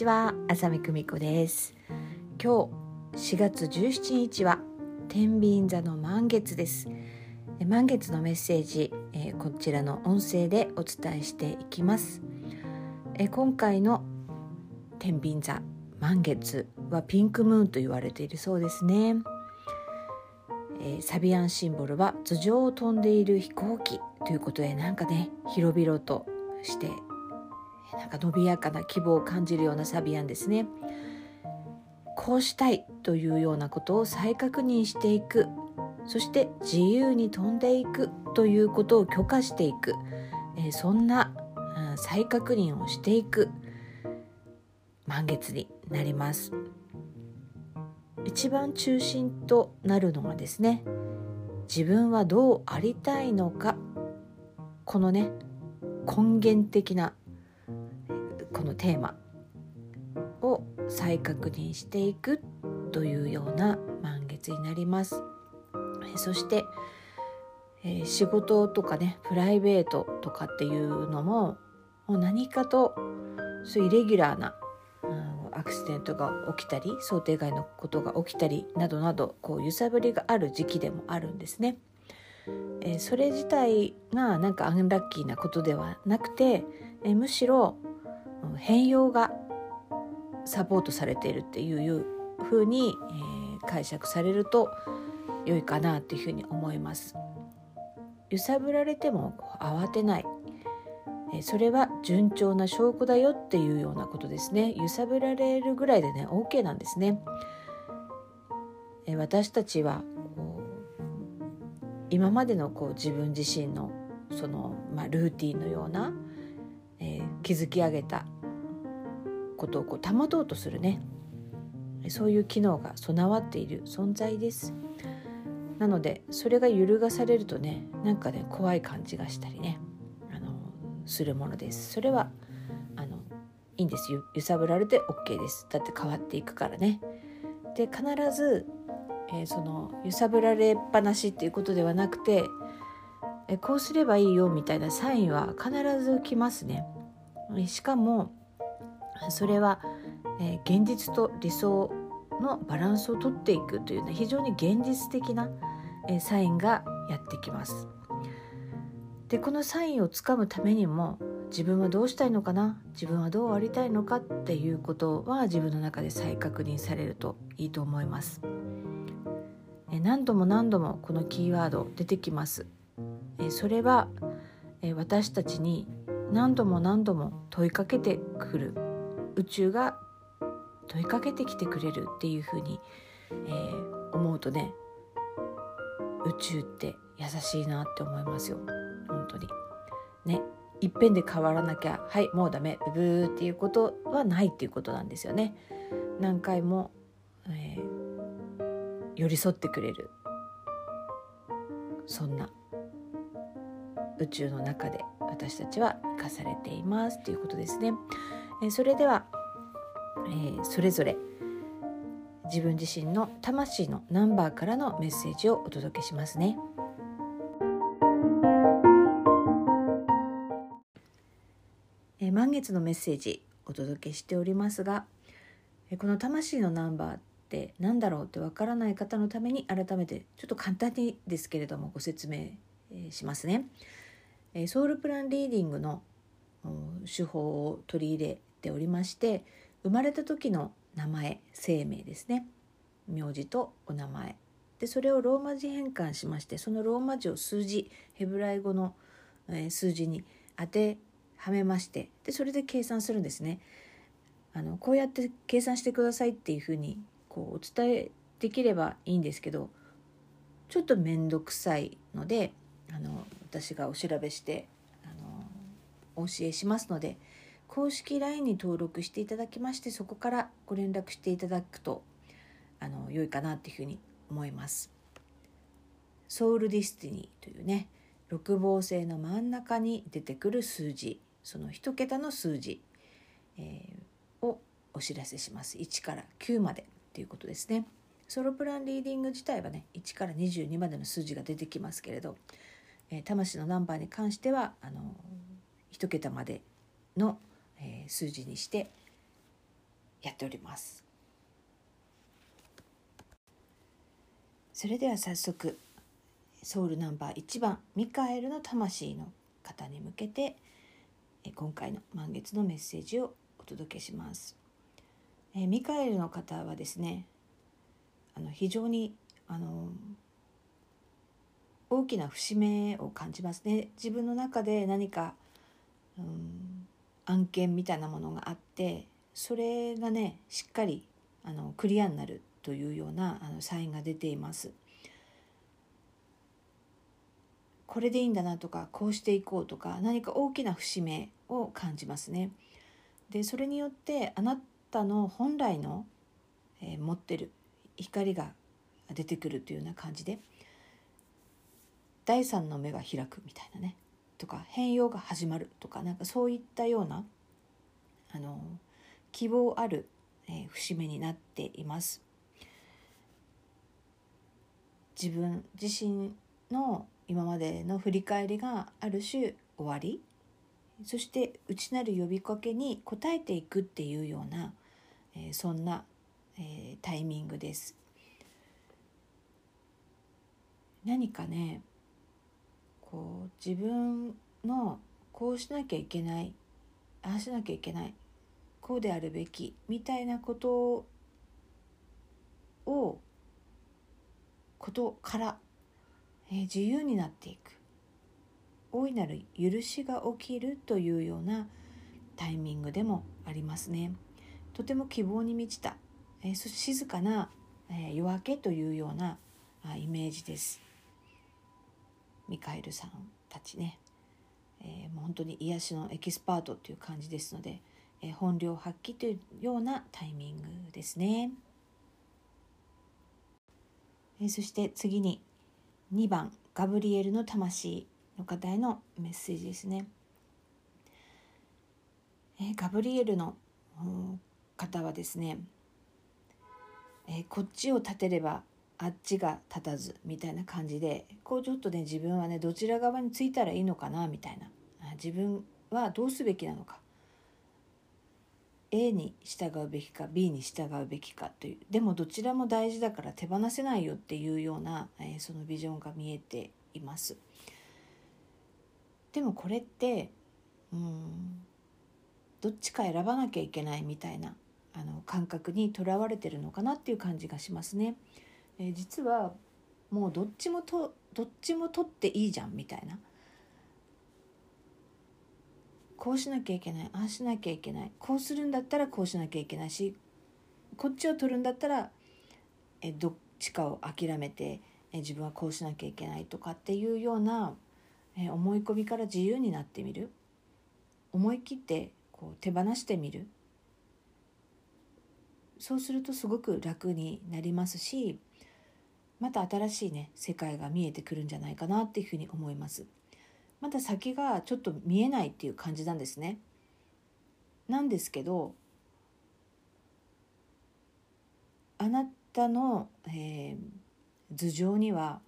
ちは浅見久美子です。今日4月17日は天秤座の満月です。満月のメッセージ、えー、こちらの音声でお伝えしていきます、えー、今回の天秤座満月はピンクムーンと言われているそうですね、えー、サビアンシンボルは頭上を飛んでいる飛行機ということでなんかね広々としてなんか伸びやかな希望を感じるようなサビアンですね。こうしたいというようなことを再確認していく。そして自由に飛んでいくということを許可していく、えー、そんな、うん、再確認をしていく。満月になります。一番中心となるのがですね自分はどうありたいのか。このね根源的なこのテーマを再確認していくというような満月になります。そして、えー、仕事とかねプライベートとかっていうのももう何かとそういうイレギュラーな、うん、アクシデントが起きたり想定外のことが起きたりなどなどこう揺さぶりがある時期でもあるんですね。えー、それ自体がなんかアンラッキーなことではなくて、えー、むしろ変容がサポートされているっていうふうに、えー、解釈されると良いかなというふうに思います。揺さぶられても慌てない。それは順調な証拠だよっていうようなことですね。揺さぶられるぐらいでね OK なんですね。私たちは今までのこう自分自身のその、まあ、ルーティンのような、えー、築き上げたことをこう保とうとするね。そういう機能が備わっている存在です。なのでそれが揺るがされるとねなんかね怖い感じがしたりね。あのするものです。それはあのいいんです。揺さぶられて OK です。だって変わっていくからね。で必ず、えー、その揺さぶられっぱなしっていうことではなくて、え、こうすればいいよみたいなサインは必ず来ますねしかもそれは、え、現実と理想のバランスをとっていくという、ね、非常に現実的な、え、サインがやってきます。でこのサインをつかむためにも自分はどうしたいのかな？自分はどうありたいのかっていうことは自分の中で再確認されるといいと思います。何度も何度もこのキーワード出てきます。えそれはえ私たちに何度も何度も問いかけてくる。宇宙が問いかけてきてくれるっていうふうに、えー、思うとね宇宙って優しいなって思いますよ。本当に。ね。いっぺんで変わらなきゃはいもうダメ。ブブーっていうことはないっていうことなんですよね。何回も、えー、寄り添ってくれる。そんな。宇宙の中で私たちは生かされていますということですね。えそれでは、えー、それぞれ自分自身の魂のナンバーからのメッセージをお届けしますね。え、満月のメッセージお届けしておりますが、え、この魂のナンバーって何だろうってわからない方のために改めてちょっと簡単にですけれどもご説明しますね。ソウルプランリーディングの手法を取り入れておりまして生まれた時の名前生命ですね名字とお名前でそれをローマ字変換しましてそのローマ字を数字ヘブライ語の、え数字に当てはめましてでそれで計算するんですね。あのこうやって計算してくださいっていうふうにこうお伝えできればいいんですけどちょっと面倒くさいのであの私がお調べしてあのお教えしますので公式 LINE に登録していただきましてそこからご連絡していただくとあの良いかなっていうふうに思います。ソウルディスティニーというね六芒星の真ん中に出てくる数字その1桁の数字、えー、をお知らせします1から9までということですねソロプランリーディング自体はね1から22までの数字が出てきますけれどえ魂のナンバーに関してはあの1桁までの、え数字にしてやっておりますそれでは早速ソウルナンバー1番ミカエルの魂の方に向けて今回の満月のメッセージをお届けします。えミカエルの方はですねあの非常にあの大きな節目を感じますね自分の中で何か、うん、案件みたいなものがあってそれがねしっかりあのクリアになるというようなあのサインが出ています。これでいいんだなとかこうしていこうとか何か大きな節目を感じますね。でそれによってあなたの本来の、えー、持ってる光が出てくるというような感じで第三の目が開くみたいなねとか変容が始まるとかなんかそういったようなあの希望ある、えー、節目になっています。自分自身の今までの振り返りがある種終わりそして内なる呼びかけに応えていくっていうような、えー、そんな、えー、タイミングです。何かねこう自分のこうしなきゃいけないああしなきゃいけないこうであるべきみたいなことをことからえ自由になっていく。大いなる許しが起きるというようなタイミングでもありますね。とても希望に満ちた、えそして静かな、え夜明けというようなあイメージです。ミカエルさんたちね、えー、もう本当に癒しのエキスパートっていう感じですので、えー、本領発揮というようなタイミングですね、えー、そして次に2番ガブリエルの魂の方へのメッセージですね。えガブリエルの方はですね、えこっちを立てればあっちが立たずみたいな感じでこうちょっとね自分はねどちら側についたらいいのかなみたいな自分はどうすべきなのか A に従うべきか B に従うべきかというでもどちらも大事だから手放せないよっていうような、えー、そのビジョンが見えています。でもこれってうんどっちか選ばなきゃいけないみたいなあの感覚にとらわれてるのかなっていう感じがしますね。えー、実はもうどっちもとどっちも取っていいじゃんみたいな。こうしなきゃいけないああしなきゃいけない。こうするんだったらこうしなきゃいけないしこっちを取るんだったらえどっちかを諦めてえ自分はこうしなきゃいけないとかっていうようなえ思い込みから自由になってみる。思い切ってこう手放してみる。そうするとすごく楽になりますしまた新しいね世界が見えてくるんじゃないかなっていうふうに思います。まだ先がちょっと見えないっていう感じなんですね。なんですけどあなたの、えー、頭上には、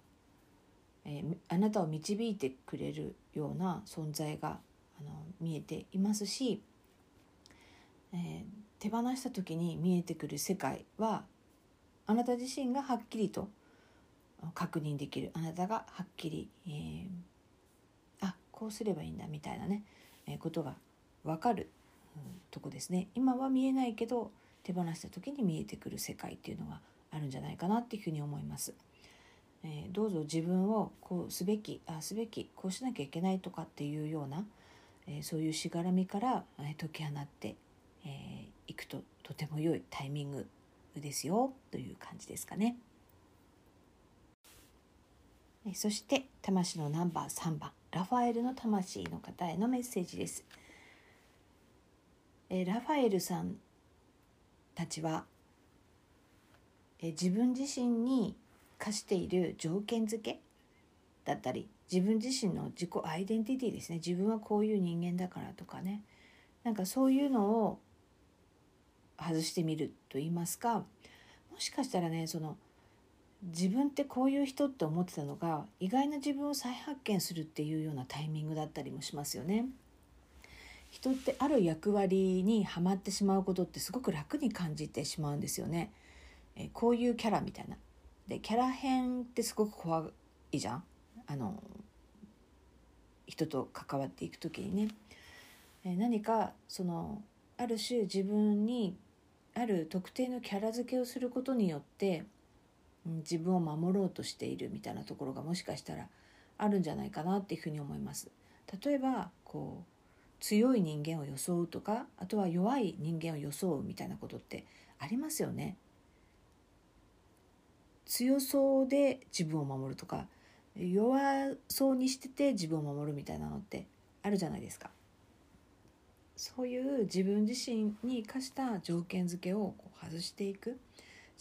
えー、あなたを導いてくれるような存在があの見えていますし、えー、手放した時に見えてくる世界はあなた自身がはっきりと確認できるあなたがはっきり、えー、こうすればいいんだみたいなね、えー、ことが分かる、うん、とこですね今は見えないけど手放した時に見えてくる世界っていうのがあるんじゃないかなっていうふうに思います。えー、どうぞ自分をこうすべきあすべきこうしなきゃいけないとかっていうような、えー、そういうしがらみから、えー、解き放ってい、えー、くととても良いタイミングですよという感じですかね。そして魂のナンバー3番。ラファエルの魂の方へのメッセージです。えラファエルさんたちはえ自分自身に課している条件付けだったり自分自身の自己アイデンティティですね。自分はこういう人間だからとかね。なんかそういうのを外してみると言いますかもしかしたらねその自分ってこういう人って思ってたのが意外な自分を再発見するっていうようなタイミングだったりもしますよね。人ってある役割にはまってしまうことってすごく楽に感じてしまうんですよね。えこういうキャラみたいな。でキャラ編ってすごく怖いじゃん。あの人と関わっていく時にね。え何かそのある種自分にある特定のキャラ付けをすることによって自分を守ろうとしているみたいなところがもしかしたらあるんじゃないかなっていうふうに思います。例えばこう強い人間を装うとかあとは弱い人間を装うみたいなことってありますよね。強そうで自分を守るとか弱そうにしてて自分を守るみたいなのってあるじゃないですか。そういう自分自身に課した条件付けをこう外していく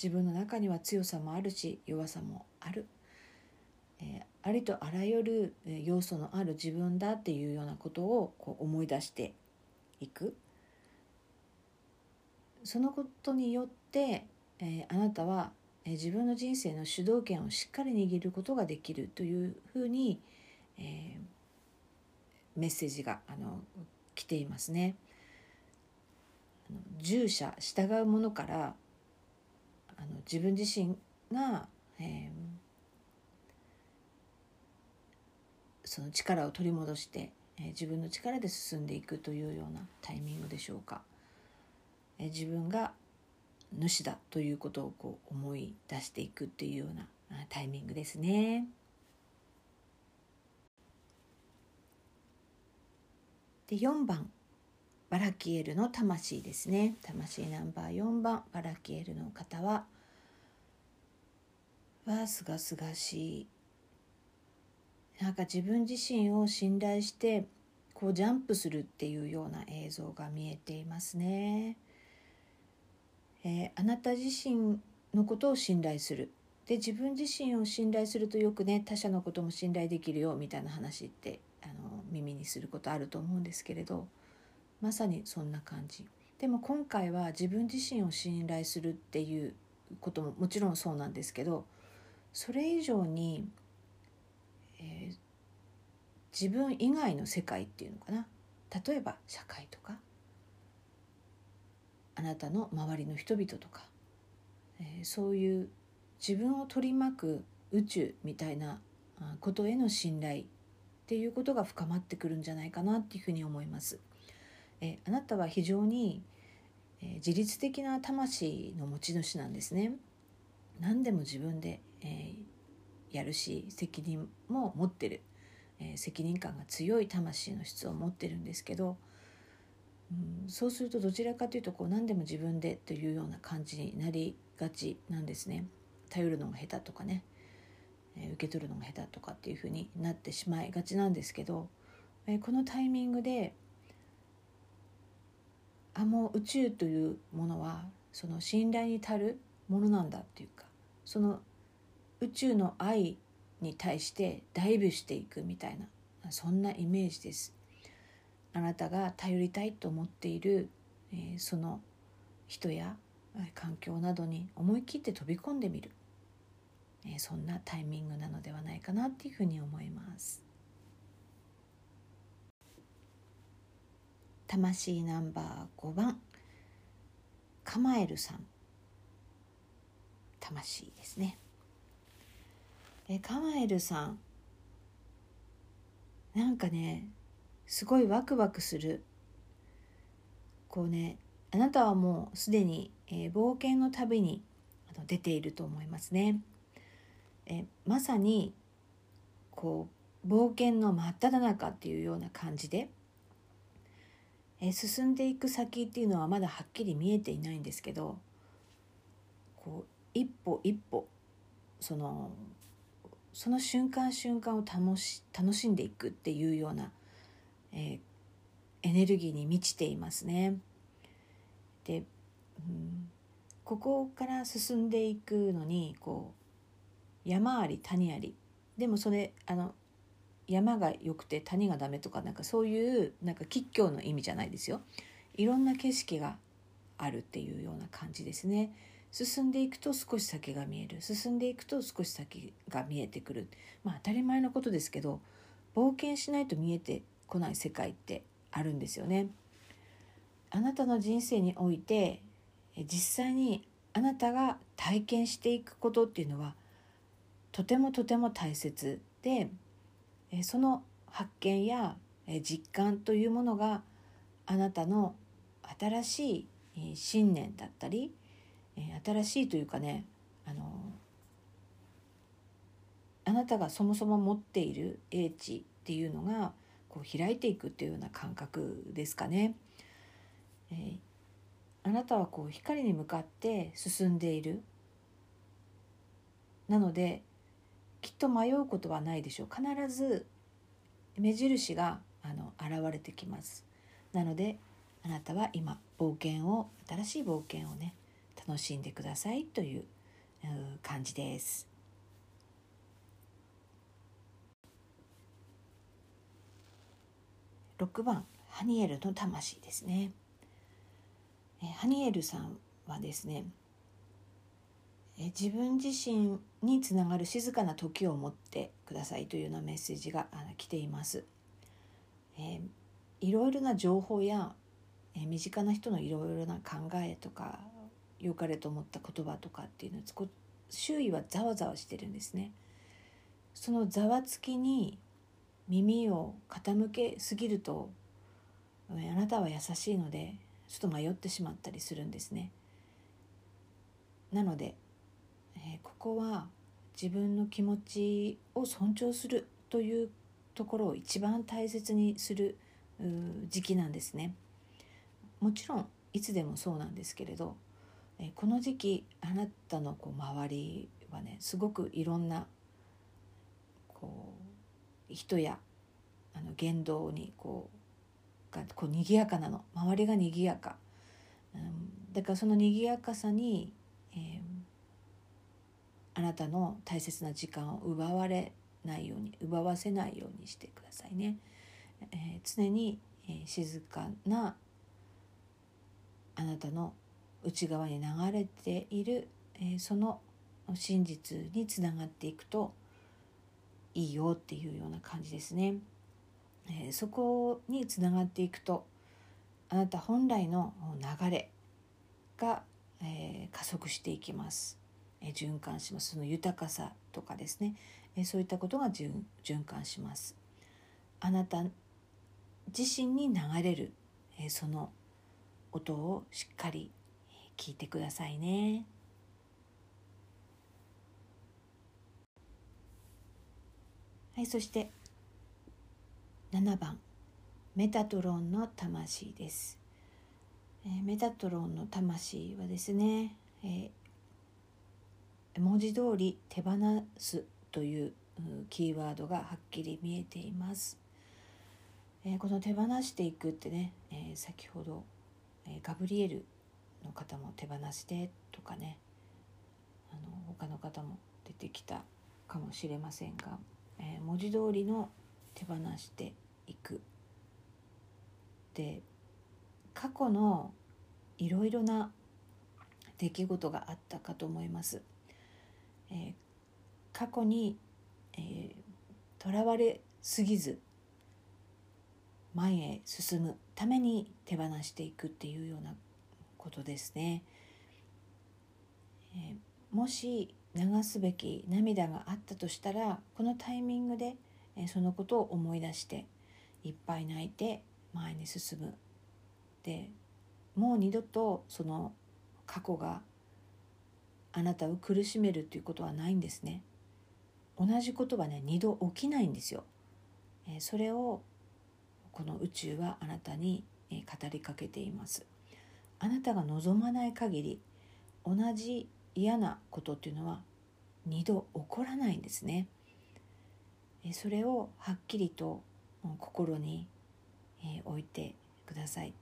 自分の中には強さもあるし弱さもある、えー、ありとあらゆる要素のある自分だっていうようなことをこう思い出していくそのことによって、えー、あなたは、えー、自分の人生の主導権をしっかり握ることができるというふうに、えメッセージがあの来ていますね。従者従うものからあの自分自身が、えー、その力を取り戻して、えー、自分の力で進んでいくというようなタイミングでしょうか、えー、自分が主だということをこう思い出していくっていうようなタイミングですね。で4番。バラキエルの魂ですね。魂ナンバー4番。バラキエルの方ははすがすがしい。なんか自分自身を信頼してこうジャンプするっていうような映像が見えていますね。えー、あなた自身のことを信頼する。で自分自身を信頼するとよくね他者のことも信頼できるよみたいな話ってあの耳にすることあると思うんですけれどまさにそんな感じ。でも今回は自分自身を信頼するっていうことももちろんそうなんですけどそれ以上に、えー、自分以外の世界っていうのかな例えば社会とかあなたの周りの人々とか、えー、そういう自分を取り巻く宇宙みたいなことへの信頼っていうことが深まってくるんじゃないかなっていうふうに思います。えあなたは非常に、え自律的な魂の持ち主なんですね。何でも自分で、えー、やるし責任も持ってる、えー、責任感が強い魂の質を持ってるんですけど、うん、そうするとどちらかというとこう何でも自分でというような感じになりがちなんですね。頼るのが下手とかねえ受け取るのが下手とかっていうふうになってしまいがちなんですけど、えこのタイミングであもう宇宙というものはその信頼に足るものなんだっていうかその宇宙の愛に対してダイブしていくみたいなそんなイメージです。あなたが頼りたいと思っている、えー、その人や環境などに思い切って飛び込んでみる。えそんなタイミングなのではないかなっていうふうに思います。魂ナンバー5番。カマエルさん。魂ですね。えカマエルさんなんかねすごいワクワクするこうねあなたはもうすでに、えー、冒険の旅に出ていると思いますね。えまさにこう冒険の真っ只中っていうような感じで、え進んでいく先っていうのはまだはっきり見えていないんですけどこう一歩一歩そのその瞬間瞬間を楽し楽しんでいくっていうような、えー、エネルギーに満ちていますね。で、うん、ここから進んでいくのにこう山あり谷あり。でもそれあの山が良くて谷がダメとかなんかそういうなんか吉祥の意味じゃないですよ。いろんな景色があるっていうような感じですね。進んでいくと少し先が見える進んでいくと少し先が見えてくるまあ当たり前のことですけど冒険しないと見えてこない世界ってあるんですよね。あなたの人生において実際にあなたが体験していくことっていうのはとてもとても大切でその発見や実感というものがあなたの新しい信念だったりえ新しいというかねあのあなたがそもそも持っている英知っていうのがこう開いていくっていうような感覚ですかね。えー、あなたはこう光に向かって進んでいる。なのできっと迷うことはないでしょう。必ず目印があの現れてきます。なのであなたは今冒険を新しい冒険をね楽しんでくださいという感じです6番ハニエルの魂ですねハニエルさんはですね自分自身につながる静かな時を持ってくださいというようなメッセージが来ています。えー、いろいろな情報や、えー、身近な人のいろいろな考えとか良かれと思った言葉とかっていうのを周囲はざわざわしてるんですね。そのざわつきに耳を傾けすぎるとあなたは優しいのでちょっと迷ってしまったりするんですね。なので、えー、ここは自分の気持ちを尊重するというところを一番大切にする時期なんですね。もちろんいつでもそうなんですけれど、この時期あなたのこう周りはねすごくいろんなこう人やあの言動にこうがこう賑やかなの。周りが賑やか、うん、だからその賑やかさに、えー、あなたの大切な時間を奪われないように奪わせないようにしてくださいね、えー、常に、えー、静かなあなたの内側に流れている、えー、その真実につながっていくといいよっていうような感じですね。えー、そこにつながっていくとあなた本来の流れが、えー、加速していきます、えー、循環します。その豊かさとかですね、えそういったことが循環します。あなた自身に流れる、えその音をしっかり聞いてくださいね。はい、そして7番。メタトロンの魂です、えー、メタトロンの魂はですね、えー、文字通り手放すというキーワードがはっきり見えています、えー、この手放していくってね、え先ほど、えガブリエルの方も手放してとかねあの他の方も出てきたかもしれませんが、えー文字通りの手放していくで過去のいろいろな出来事があったかと思います。えー、過去にとら、えー、われすぎず前へ進むために手放していくっていうようなことですね。えー、もし流すべき涙があったとしたらこのタイミングでえそのことを思い出していっぱい泣いて前に進む。でもう二度とその過去があなたを苦しめるということはないんですね。同じことはね二度起きないんですよ、えそれをこの宇宙はあなたに語りかけています。あなたが望まない限り同じ嫌なことっていうのは二度起こらないんですね。それをはっきりと心に置いてください。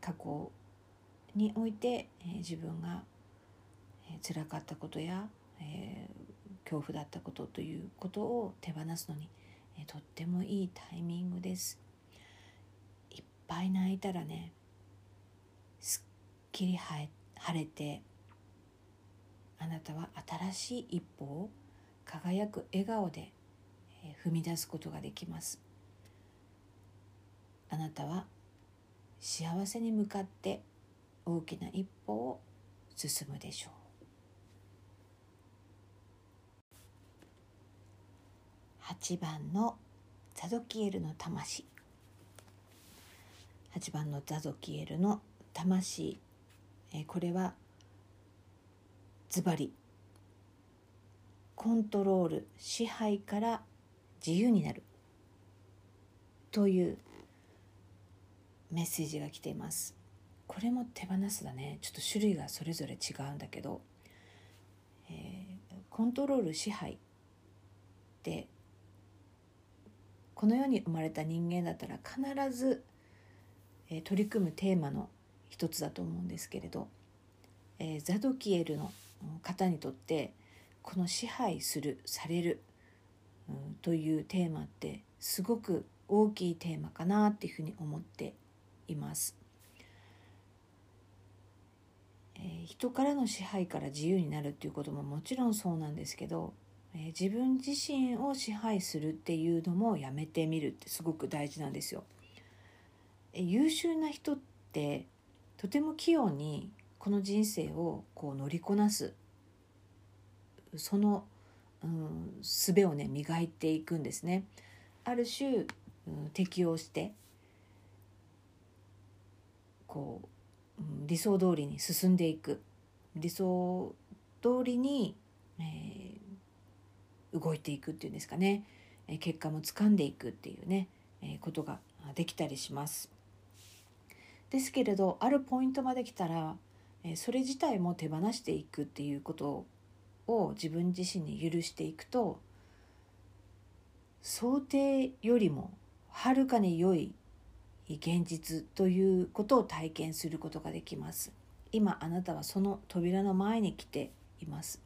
過去において自分が辛かったことや恐怖だったことということを手放すのにとってもいいタイミングです。いっぱい泣いたらねきり晴れてあなたは新しい一歩を輝く笑顔で踏み出すことができます。あなたは幸せに向かって大きな一歩を進むでしょう。8番のザドキエルの魂。8番のザドキエルの魂。えこれはズバリコントロール支配から自由になるというメッセージが来ています。これも手放すだね。ちょっと種類がそれぞれ違うんだけど、えー、コントロール支配ってこの世に生まれた人間だったら必ず、えー、取り組むテーマの一つだと思うんですけれど、えー、ザドキエルの方にとってこの支配するされる、というテーマってすごく大きいテーマかなっていうふうに思っています。えー、人からの支配から自由になるっていうことももちろんそうなんですけど、えー、自分自身を支配するっていうのもやめてみるってすごく大事なんですよ。えー、優秀な人ってとても器用にこの人生をこう乗りこなすその、うん、術をね磨いていくんですね。ある種、うん、適応してこう、うん、理想通りに進んでいく理想通りに、えー、動いていくっていうんですかね、えー、結果もつかんでいくっていうね、えー、ことができたりします。ですけれどあるポイントまで来たら、それ自体も手放していくっていうことを自分自身に許していくと想定よりもはるかに良い現実ということを体験することができます。今あなたはその扉の前に来ています、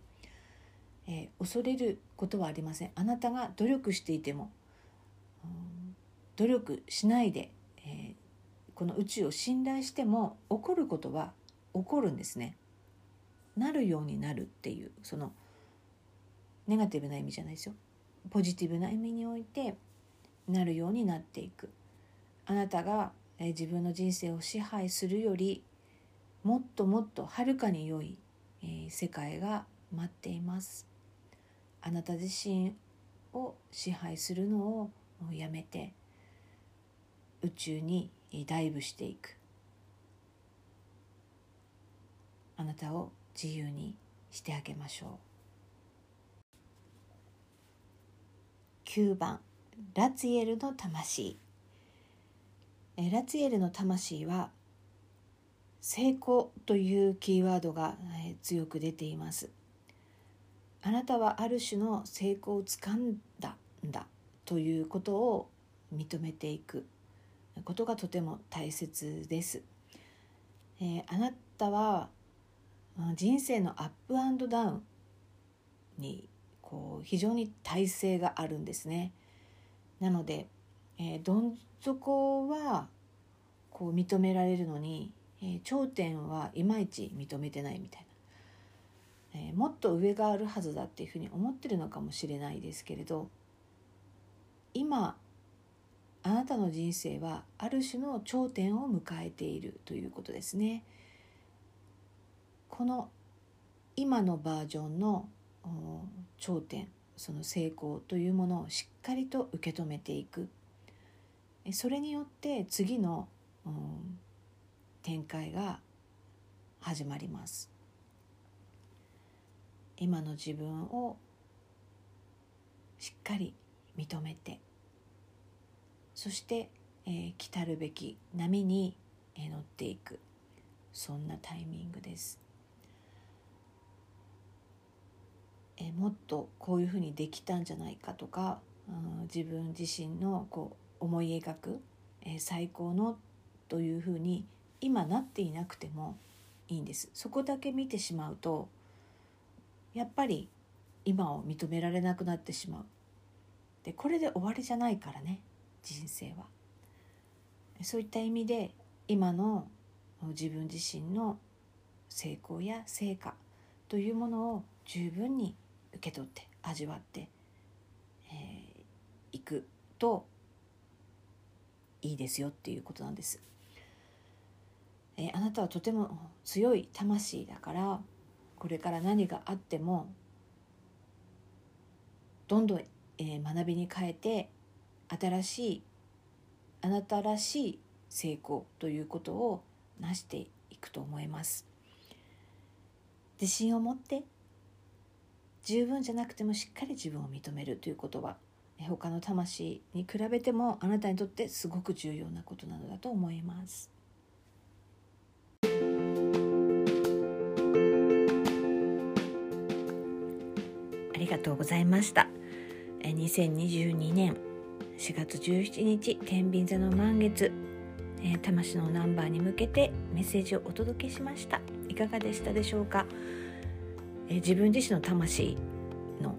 えー、恐れることはありません。あなたが努力していても、うん、努力しないで、この宇宙を信頼しても起こることは起こるんですね。なるようになるっていうそのネガティブな意味じゃないですよ。ポジティブな意味においてなるようになっていく。あなたが自分の人生を支配するよりもっともっとはるかに良い世界が待っています。あなた自身を支配するのをやめて宇宙にダイブしていく。あなたを自由にしてあげましょう。9番ラツィエルの魂。ラツィエルの魂は成功というキーワードが強く出ています。あなたはある種の成功をつかんだんだということを認めていく。ことがとても大切です、えー、あなたは人生のアップアンドダウンにこう非常に耐性があるんですね。なので、えー、どん底はこう認められるのに、えー、頂点はいまいち認めてないみたいな、えー、もっと上があるはずだっていうふうに思ってるのかもしれないですけれど今あなたの人生はある種の頂点を迎えているということですね。この今のバージョンの頂点その成功というものをしっかりと受け止めていくそれによって次の、うん、展開が始まります今の自分をしっかり認めてそして、えー、来たるべき波に乗っていく。そんなタイミングです。えもっとこういうふうにできたんじゃないかとか、うん、自分自身のこう思い描く、え最高のというふうに今なっていなくてもいいんです。そこだけ見てしまうとやっぱり今を認められなくなってしまう。でこれで終わりじゃないからね。人生はそういった意味で今の自分自身の成功や成果というものを十分に受け取って味わってい、えー、くといいですよっていうことなんです。えー、あなたはとても強い魂だからこれから何があってもどんどん、えー、学びに変えて新しいあなたらしい成功ということを成していくと思います。自信を持って十分じゃなくてもしっかり自分を認めるということは他の魂に比べてもあなたにとってすごく重要なことなのだと思います。ありがとうございました。2022年4月17日天秤座の満月。えー、魂のナンバーに向けてメッセージをお届けしました。いかがでしたでしょうか、えー、自分自身の魂の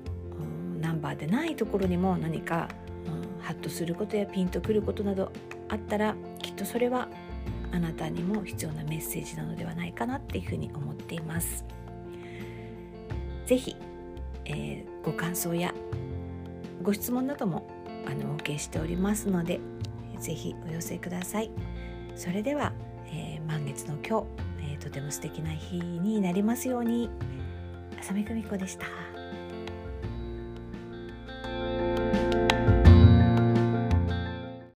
ナンバーでないところにも何か、ハッとすることやピンとくることなどあったらきっとそれはあなたにも必要なメッセージなのではないかなっていうふうに思っています。是非、えー、ご感想やご質問などもあのお受けしておりますので是非お寄せくださいそれでは、えー、満月の今日、えー、とても素敵な日になりますように浅見久美子でした。